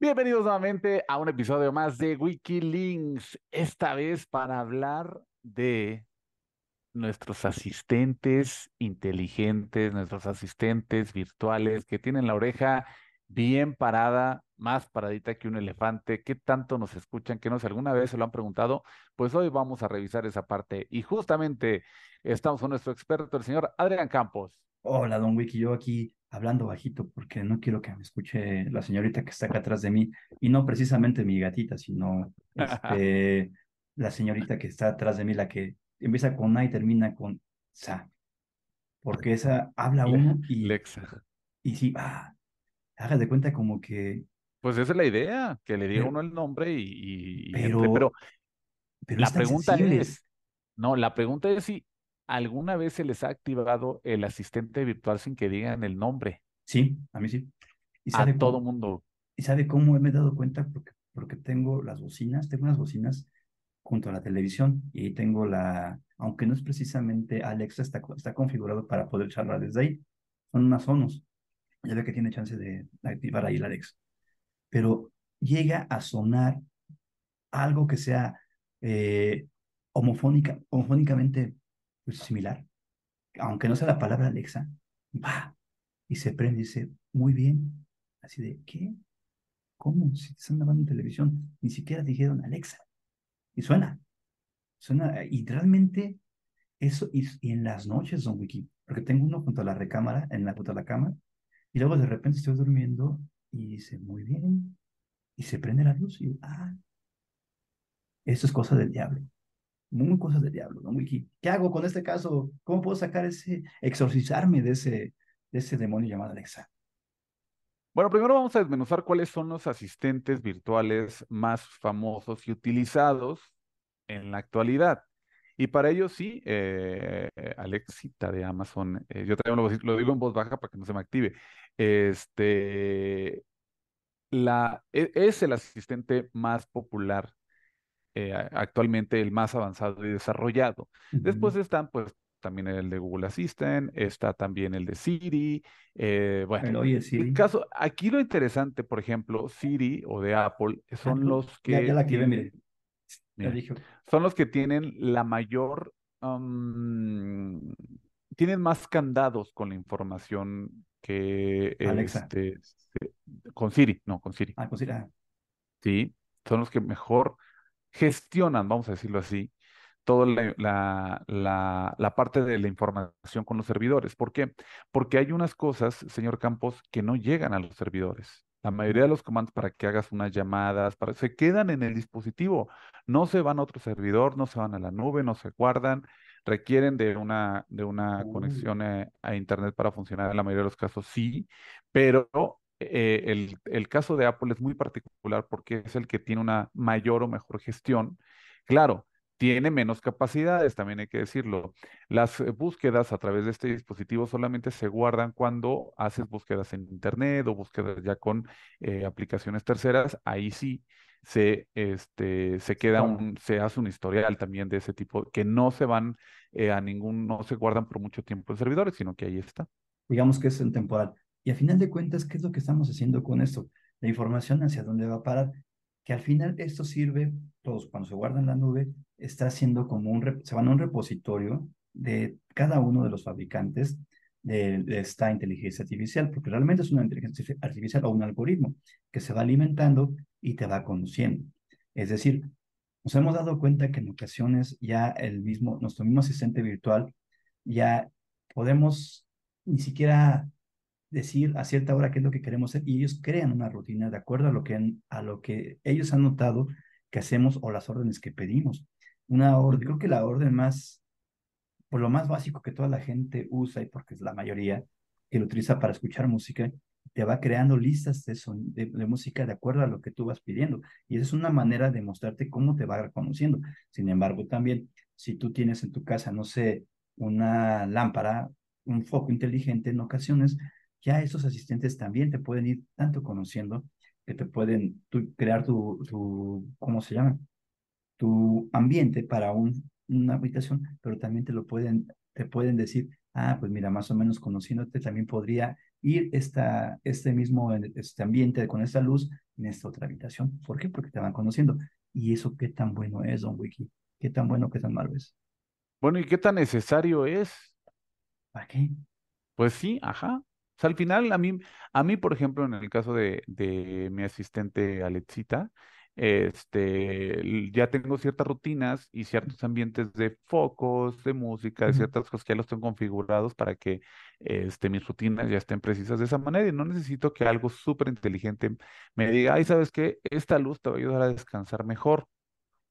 Bienvenidos nuevamente a un episodio más de Wikilinks, esta vez para hablar de nuestros asistentes inteligentes, nuestros asistentes virtuales que tienen la oreja bien parada, más paradita que un elefante. ¿Qué tanto nos escuchan? Que no sé, alguna vez se lo han preguntado. Pues hoy vamos a revisar esa parte y justamente estamos con nuestro experto, el señor Adrián Campos. Hola, don Wiki, yo aquí hablando bajito porque no quiero que me escuche la señorita que está acá atrás de mí y no precisamente mi gatita, sino este, la señorita que está atrás de mí, la que empieza con A y termina con Sa, porque esa habla uno y, Lexa. y sí, ah, hagas de cuenta como que, Pues esa es la idea, que le diga pero, uno el nombre y, pero, entre. Pero pero la pregunta es, no, la pregunta es si alguna vez se les ha activado el asistente virtual sin que digan el nombre Sí, a mí sí. ¿Y a todo mundo. y sabe cómo me he dado cuenta? Porque, porque tengo las bocinas, tengo unas bocinas junto a la televisión y tengo la, aunque no es precisamente Alexa, está, está configurado para poder charlar desde ahí. Son unas Sonos. Ya ve que tiene chance de activar ahí la Alexa. Pero llega a sonar algo que sea eh, homofónica, homofónicamente pues, similar, aunque no sea la palabra Alexa, va y se prende y dice, muy bien, así de, ¿qué? ¿Cómo? Si están grabando en televisión, ni siquiera dijeron Alexa. Y suena, suena, y realmente eso, y, y en las noches, Don Wiki, porque tengo uno junto a la recámara, en la junto a la cama, y luego de repente estoy durmiendo y dice, muy bien, y se prende la luz y, ah, eso es cosa del diablo, muy cosas del diablo, Don Wiki. ¿Qué hago con este caso? ¿Cómo puedo sacar ese, exorcizarme de ese, de ese demonio llamado Alexa? Bueno, primero vamos a desmenuzar cuáles son los asistentes virtuales más famosos y utilizados en la actualidad. Y para ello sí, eh, Alexita de Amazon, eh, yo también lo, lo digo en voz baja para que no se me active. Este, la, e- es el asistente más popular eh, actualmente el más avanzado y desarrollado. Después están, pues, también el de Google Assistant, está también el de Siri. eh, bueno, oye el caso, aquí lo interesante, por ejemplo, Siri o de Apple son los ya, ya la que tienen, mira, son los que tienen la mayor, tienen más candados con la información que Alexa. este, con Siri, no, con Siri, Ah, sí, ah, sí, son los que mejor gestionan, vamos a decirlo así, toda la, la, la- la parte de la información con los servidores. ¿Por qué? Porque hay unas cosas, señor Campos, que no llegan a los servidores. La mayoría de los comandos para que hagas unas llamadas, para, se quedan en el dispositivo, no se van a otro servidor, no se van a la nube, no se guardan, requieren de una, de una Uy. conexión a Internet para funcionar, en la mayoría de los casos sí, pero eh, el, el caso de Apple es muy particular porque es el que tiene una mayor o mejor gestión. Claro, tiene menos capacidades, también hay que decirlo. Las eh, búsquedas a través de este dispositivo solamente se guardan cuando haces búsquedas en Internet o búsquedas ya con eh, aplicaciones terceras. Ahí sí se, este, se queda un, se hace un historial también de ese tipo, que no se van eh, a ningún, no se guardan por mucho tiempo en servidores, sino que ahí está. digamos que es en temporal. Y a final de cuentas, ¿qué es lo que estamos haciendo con esto? La información hacia dónde va a parar. Que al final esto sirve, todos cuando se guarda en la nube, está haciendo como un, se van a un repositorio de cada uno de los fabricantes de, de esta inteligencia artificial, porque realmente es una inteligencia artificial o un algoritmo que se va alimentando y te va conociendo. Es decir, nos hemos dado cuenta que en ocasiones ya el mismo, nuestro mismo asistente virtual ya podemos ni siquiera decir a cierta hora qué es lo que queremos hacer y ellos crean una rutina de acuerdo a lo que, a lo que ellos han notado que hacemos o las órdenes que pedimos. Una orden, creo que la orden más, por lo más básico que toda la gente usa y porque es la mayoría que lo utiliza para escuchar música, te va creando listas de, música de acuerdo a lo que tú vas pidiendo. Y es una manera de mostrarte cómo te va reconociendo. Sin embargo, también, si tú tienes en tu casa, no sé, una lámpara, un foco inteligente, en ocasiones ya esos asistentes también te pueden ir tanto conociendo que te pueden crear tu, tu, ¿cómo se llama? Tu ambiente para un, una habitación, pero también te lo pueden, te pueden decir ah, pues mira, más o menos conociéndote también podría ir esta, este mismo este ambiente con esta luz en esta otra habitación. ¿Por qué? Porque te van conociendo. ¿Y eso qué tan bueno es, don Wiki? ¿Qué tan bueno, qué tan malo es? Bueno, ¿y qué tan necesario es? ¿Para qué? Pues sí, ajá. O sea, al final, a mí, a mí, por ejemplo, en el caso de, de mi asistente Alexita, este, ya tengo ciertas rutinas y ciertos ambientes de focos, de música, de ciertas cosas que ya los tengo configurados para que este, mis rutinas ya estén precisas de esa manera y no necesito que algo súper inteligente me diga, ay, ¿sabes qué? Esta luz te va a ayudar a descansar mejor.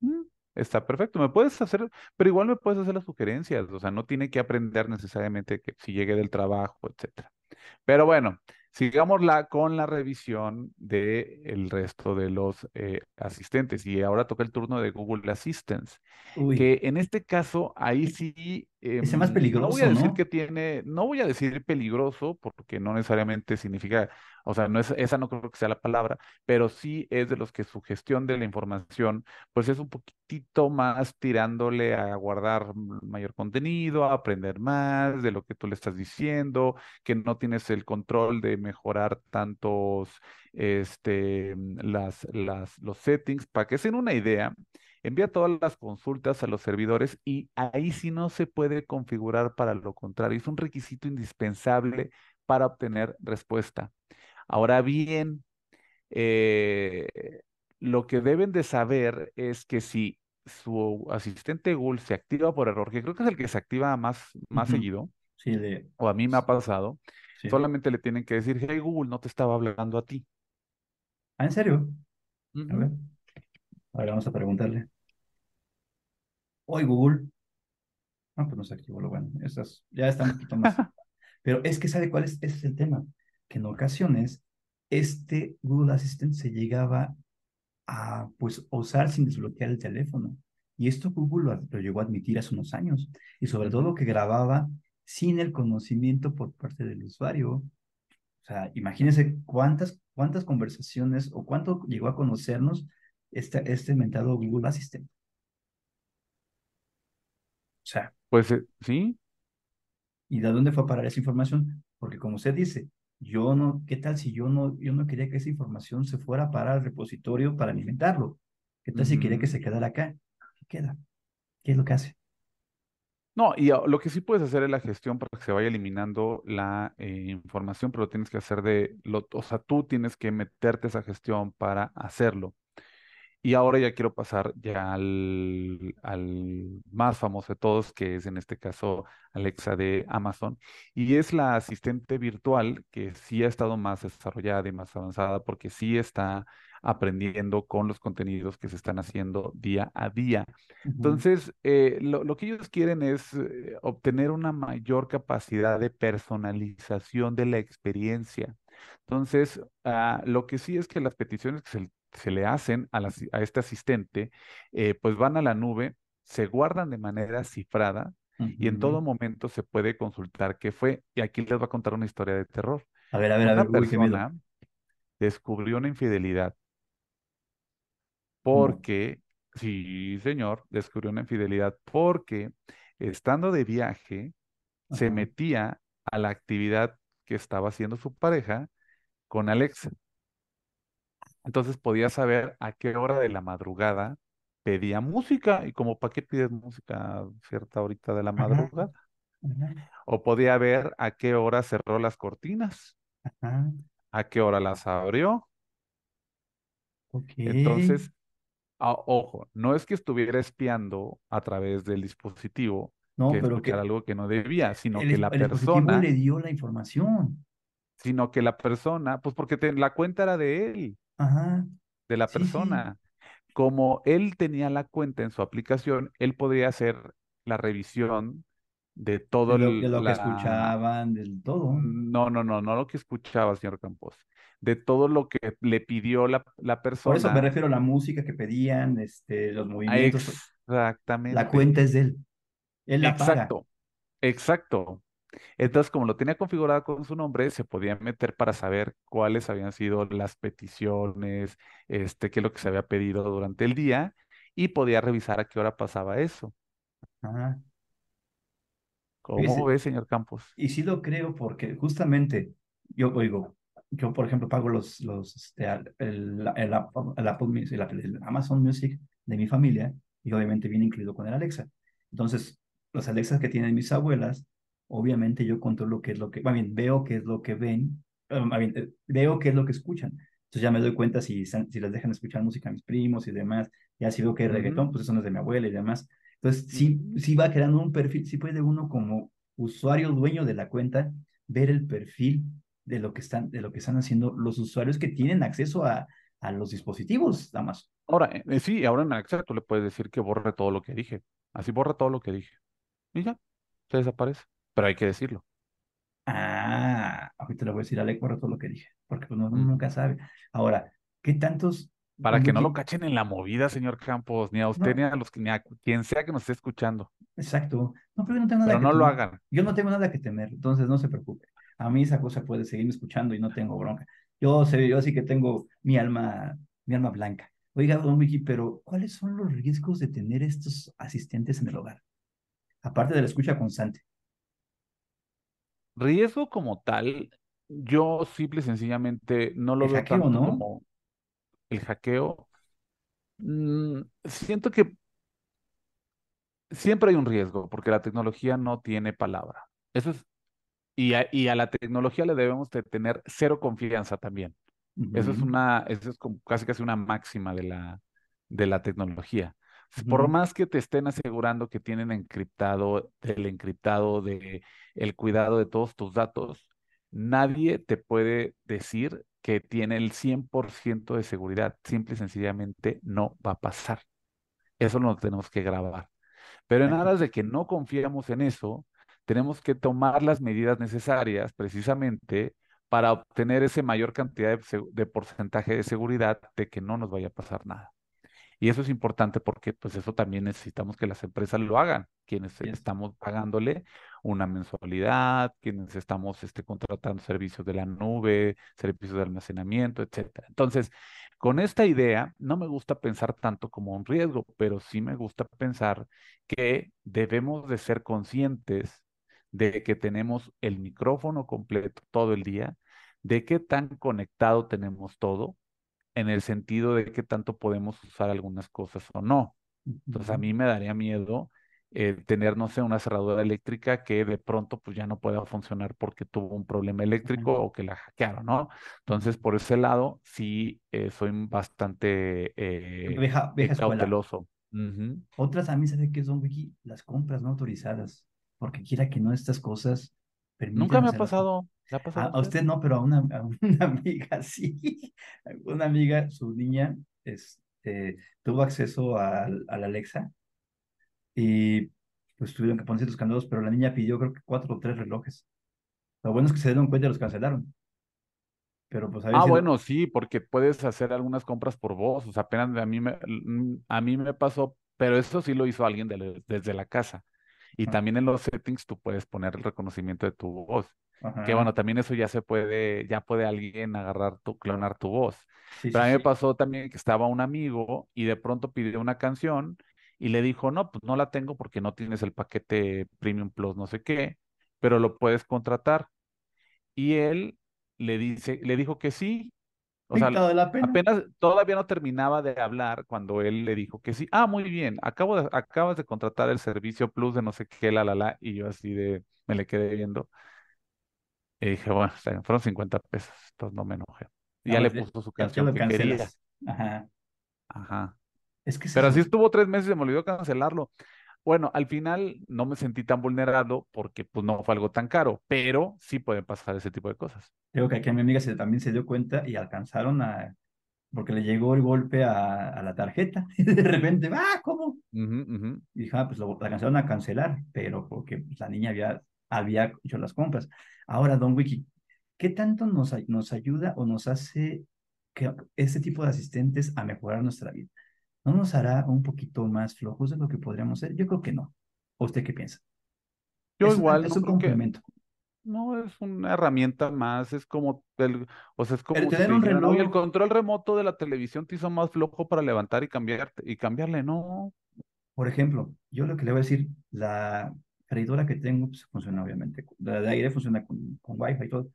Mm, Está perfecto, me puedes hacer, pero igual me puedes hacer las sugerencias, o sea, no tiene que aprender necesariamente que si llegue del trabajo, etcétera. Pero bueno, sigámosla con la revisión del el resto de los eh, asistentes. Y ahora toca el turno de Google Assistance, Uy, que en este caso, ahí sí, ese más em, no voy a peligroso, decir ¿no? que tiene, no voy a decir peligroso, porque no necesariamente significa, o sea, no es, esa no creo que sea la palabra, pero sí es de los que su gestión de la información, pues es un poquitito más tirándole a guardar mayor contenido, a aprender más de lo que tú le estás diciendo que no tienes el control de mejorar tantos este, las, las, los settings. Para que se den una idea, envía todas las consultas a los servidores y ahí sí no se puede configurar para lo contrario. Es un requisito indispensable para obtener respuesta. Ahora bien, eh, lo que deben de saber es que si su asistente Google se activa por error, que creo que es el que se activa más, más seguido, Sí, de, o a mí me ha pasado, sí. solamente le tienen que decir, hey Google, no te estaba hablando a ti. Ah, ¿en serio? A Ujú. ver, ahora vamos a preguntarle. Oye, Google. Ah, pues no se activó lo bueno. Esas ya está un poquito más. Pero es que sabe cuál es, ese es el tema, que en ocasiones este Google Assistant se llegaba a pues usar sin desbloquear el teléfono. Y esto Google lo, lo llegó a admitir hace unos años. Y sobre todo Ujú. que grababa sin el conocimiento por parte del usuario. O sea, imagínense cuántas, cuántas conversaciones o cuánto llegó a conocernos este, este mentado Google Assistant. O sea, Pues eh, sí, ¿Y de dónde fue a parar esa información? Porque como usted dice, yo no, ¿qué tal si yo no, yo no quería que esa información se fuera a parar al repositorio para alimentarlo? ¿Qué tal si quería que se quedara acá? ¿Qué queda? ¿Qué es lo que hace? No, y ah, lo que sí puedes hacer es la gestión para que se vaya eliminando la eh, información, pero lo tienes que hacer de, lo, o sea, tú tienes que meterte esa gestión para hacerlo. Y ahora ya quiero pasar ya al, al más famoso de todos, que es en este caso Alexa de Amazon. Y es la asistente virtual que sí ha estado más desarrollada y más avanzada porque sí está aprendiendo con los contenidos que se están haciendo día a día. Entonces, eh, lo, lo que ellos quieren es eh, obtener una mayor capacidad de personalización de la experiencia. Entonces, ah, lo que sí es que las peticiones que se, se le hacen a, la a este asistente, eh, pues van a la nube, se guardan de manera cifrada y en todo momento se puede consultar qué fue. Y aquí les voy a contar una historia de terror. A ver, a ver, a Una ver, uy, qué miedo. persona descubrió una infidelidad porque, sí, señor, descubrió una infidelidad porque estando de viaje se metía a la actividad que estaba haciendo su pareja con Alexa. Entonces podía saber a qué hora de la madrugada pedía música y como para qué pides música a cierta horita de la madrugada. ajá, O podía ver a qué hora cerró las cortinas, ajá. a qué hora las abrió. Entonces, a- ojo, no es que estuviera espiando a través del dispositivo No, que pero que algo que no debía, sino el, que la el persona, le dio la información. sino que la persona, pues porque te- la cuenta era de él, Ajá, de la sí, sí. persona. como él tenía la cuenta en su aplicación, él podría hacer la revisión de De todo lo, de lo que la... escuchaban, del todo. No, no, no, no lo que escuchaba, señor Campos, de todo lo que le pidió la, la Por eso me persona. refiero a la música que pedían, este, los a movimientos. La Exactamente, cuenta es de él. Él la paga. exacto, exacto. Entonces, como lo tenía configurado con su nombre, se podía meter para saber cuáles habían sido las peticiones, este, qué es lo que se había pedido durante el día, y podía revisar a qué hora pasaba eso. Ajá. ¿Cómo ve, señor Campos? Y sí lo creo porque justamente yo oigo, yo por ejemplo pago los, los, este, el, el, Apple Music, el Amazon Music de mi familia y obviamente viene incluido con el Alexa. Entonces, los Alexas que tienen mis abuelas, obviamente yo controlo qué es lo que, más bien, veo qué es lo que ven, más bien, eh, veo qué es lo que escuchan. Entonces ya me doy cuenta si, si les dejan escuchar música a mis primos y demás. Ya si veo que hay reggaetón, pues eso no es de mi abuela y demás. Entonces, sí, sí va creando un perfil, sí puede uno como usuario dueño de la cuenta ver el perfil de lo que están, de lo que están haciendo los usuarios que tienen acceso a, a los dispositivos, Damas. Ahora, eh, sí, ahora en Alexa tú le puedes decir que borre todo lo que dije. Así borra todo lo que dije. Y ya, se desaparece. Pero hay que decirlo. Ah, ahorita le voy a decir a borra todo lo que dije, porque pues no, nunca sabe. Ahora, ¿qué tantos para que no lo cachen en la movida, señor Campos, ni a usted ni a los ni a quien sea que nos esté escuchando. Exacto. No, pero yo no tengo nada pero no lo hagan. Yo no tengo nada que temer, entonces no se preocupe. A mí esa cosa puede seguirme escuchando y no tengo bronca. Yo sé, yo sí que tengo mi alma, mi alma blanca. Oiga, don Vicky, pero ¿cuáles son los riesgos de tener estos asistentes en el hogar? Aparte de la escucha constante. Riesgo como tal, yo simple y sencillamente no lo veo tanto como el hackeo, mm, siento que siempre hay un riesgo porque la tecnología no tiene palabra. Eso es, y a, y a la tecnología le debemos de tener cero confianza también. Eso es una, eso es como casi casi una máxima de la, de la tecnología. Por más que te estén asegurando que tienen encriptado, el encriptado, de el cuidado de todos tus datos, nadie te puede decir que tiene el 100% de seguridad. Simple y sencillamente no va a pasar. Eso lo tenemos que grabar. Pero en aras de que no confiamos en eso, tenemos que tomar las medidas necesarias precisamente para obtener esa mayor cantidad de, de, porcentaje de seguridad de que no nos vaya a pasar nada. Y eso es importante porque pues eso también necesitamos que las empresas lo hagan, quienes estamos pagándole una mensualidad, quienes estamos este, contratando servicios de la nube, servicios de almacenamiento, etcétera. Entonces, con esta idea, no me gusta pensar tanto como un riesgo, pero sí me gusta pensar que debemos de ser conscientes de que tenemos el micrófono completo todo el día, de qué tan conectado tenemos todo, en el sentido de qué tanto podemos usar algunas cosas o no. Entonces a mí me daría miedo eh, tener, no sé, una cerradura eléctrica que de pronto pues ya no pueda funcionar porque tuvo un problema eléctrico o que la hackearon, ¿no? Entonces por ese lado sí eh, soy bastante eh, cauteloso. Otras a mí sabe que son Wiki, las compras no autorizadas, porque quiera que no estas cosas Nunca me ha pasado. A, usted no, pero a una, una amiga sí. Una amiga, su niña, este, tuvo acceso al, al Alexa y pues tuvieron que ponerse los candados, pero la niña pidió creo que cuatro o tres relojes. Lo bueno es que se dieron cuenta y los cancelaron. Pero pues Ah, bueno, sí, porque puedes hacer algunas compras por voz. O sea, apenas a mí me, a mí me pasó, pero eso sí lo hizo alguien desde la casa. Y también en los settings tú puedes poner el reconocimiento de tu voz. Que bueno, también eso ya se puede, ya puede alguien agarrar tu, clonar tu voz. Pero a mí me pasó también que estaba un amigo y de pronto pidió una canción y le dijo, no, pues no la tengo porque no tienes el paquete Premium Plus, no sé qué, pero lo puedes contratar. Y él le dice, le dijo que sí. O sea, apenas todavía no terminaba de hablar cuando él le dijo que sí. Ah, muy bien, acabo de, acabas de contratar el servicio Plus de no sé qué, la, la, la, y yo así de, me le quedé viendo. Y dije, bueno, fueron 50 pesos, entonces no me enojé. Y ya, le puso su canción que quería. Ajá. Ajá. Pero así estuvo tres meses y me olvidó cancelarlo. Bueno, al final no me sentí tan vulnerado porque pues no fue algo tan caro, pero sí pueden pasar ese tipo de cosas. Creo que aquí a mi amiga se, también se dio cuenta y alcanzaron a, porque le llegó el golpe a, la tarjeta y de repente, ¡ah, cómo! Y dijo, ah, pues lo, la alcanzaron a cancelar, pero porque pues, la niña había, había hecho las compras. Ahora, Don Wiki, ¿qué tanto nos, nos ayuda o nos hace que este tipo de asistentes a mejorar nuestra vida? ¿No nos hará un poquito más flojos de lo que podríamos ser? Yo creo que no. ¿O usted qué piensa? Yo igual. es un complemento. no, es una herramienta más, es como el, o sea, es como tener un reloj... el control remoto de la televisión te hizo más flojo para levantar y cambiar y cambiarle, no. Por ejemplo, yo lo que le voy a decir, la freidora que tengo pues, funciona obviamente. La de aire funciona con, con Wi-Fi y todo.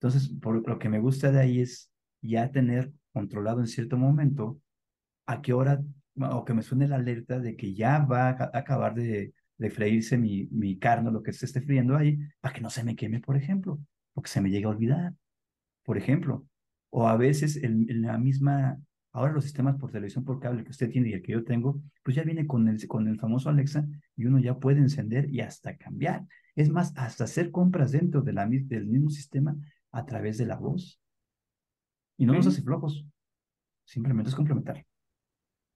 Entonces, por lo que me gusta de ahí es ya tener controlado en cierto momento a qué hora, o que me suene la alerta de que ya va a acabar de, de freírse mi, mi carne, lo que se esté friendo ahí, para que no se me queme, por ejemplo, o que se me llegue a olvidar, por ejemplo. O a veces en, en la misma, ahora los sistemas por televisión por cable que usted tiene y el que yo tengo, pues ya viene con el, con el famoso Alexa y uno ya puede encender y hasta cambiar. Es más, hasta hacer compras dentro de la, del mismo sistema a través de la voz. Y no nos hace flojos, simplemente es complementar.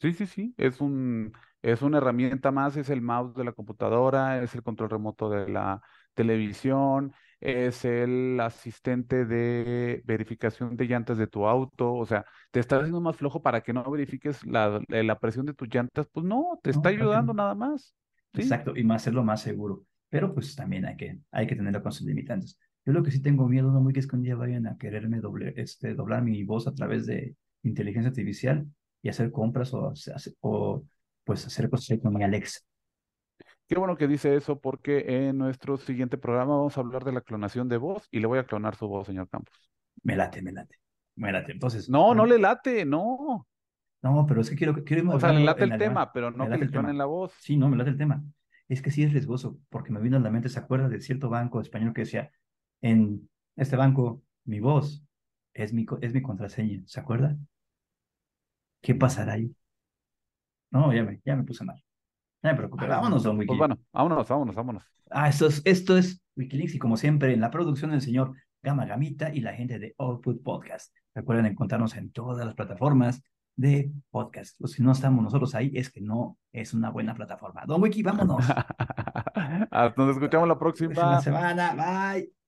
Sí, sí, sí, es un, es una herramienta más, es el mouse de la computadora, es el control remoto de la televisión, es el asistente de verificación de llantas de tu auto, o sea, te está haciendo más flojo para que no verifiques la, la presión de tus llantas, pues no, te está ayudando nada más. Exacto, y más hacerlo más seguro, pero pues también hay que, hay que tenerlo con sus limitantes. Yo lo que sí tengo miedo, no muy que es que un día vayan a quererme doble, este, doblar mi voz a través de inteligencia artificial y hacer compras o, o pues hacer cosas con mi Alexa. Qué bueno que dice eso porque en nuestro siguiente programa vamos a hablar de la clonación de voz y le voy a clonar su voz, señor Campos. Me late, me late, me late. Entonces. No, no le late, no. No, pero es que quiero, quiero O sea, le late el tema, pero no que le clonen la voz. Sí, no, me late el tema. Es que sí es riesgoso, porque me vino a la mente, ¿se acuerda de cierto banco español que decía, en este banco, mi voz es mi, es mi contraseña, ¿se acuerda? ¿Qué pasará ahí? No, ya me, ya me puse mal. No me preocupes, vámonos, don Wikileaks. Pues bueno, vámonos, vámonos, vámonos. Ah, esto es, esto es Wikileaks y como siempre en la producción del señor Gama Gamita y la gente de Output Podcast. Recuerden encontrarnos en todas las plataformas de podcast. O si no estamos nosotros ahí, es que no es una buena plataforma. Don Wiki, vámonos. Nos escuchamos la próxima. semana. Bye.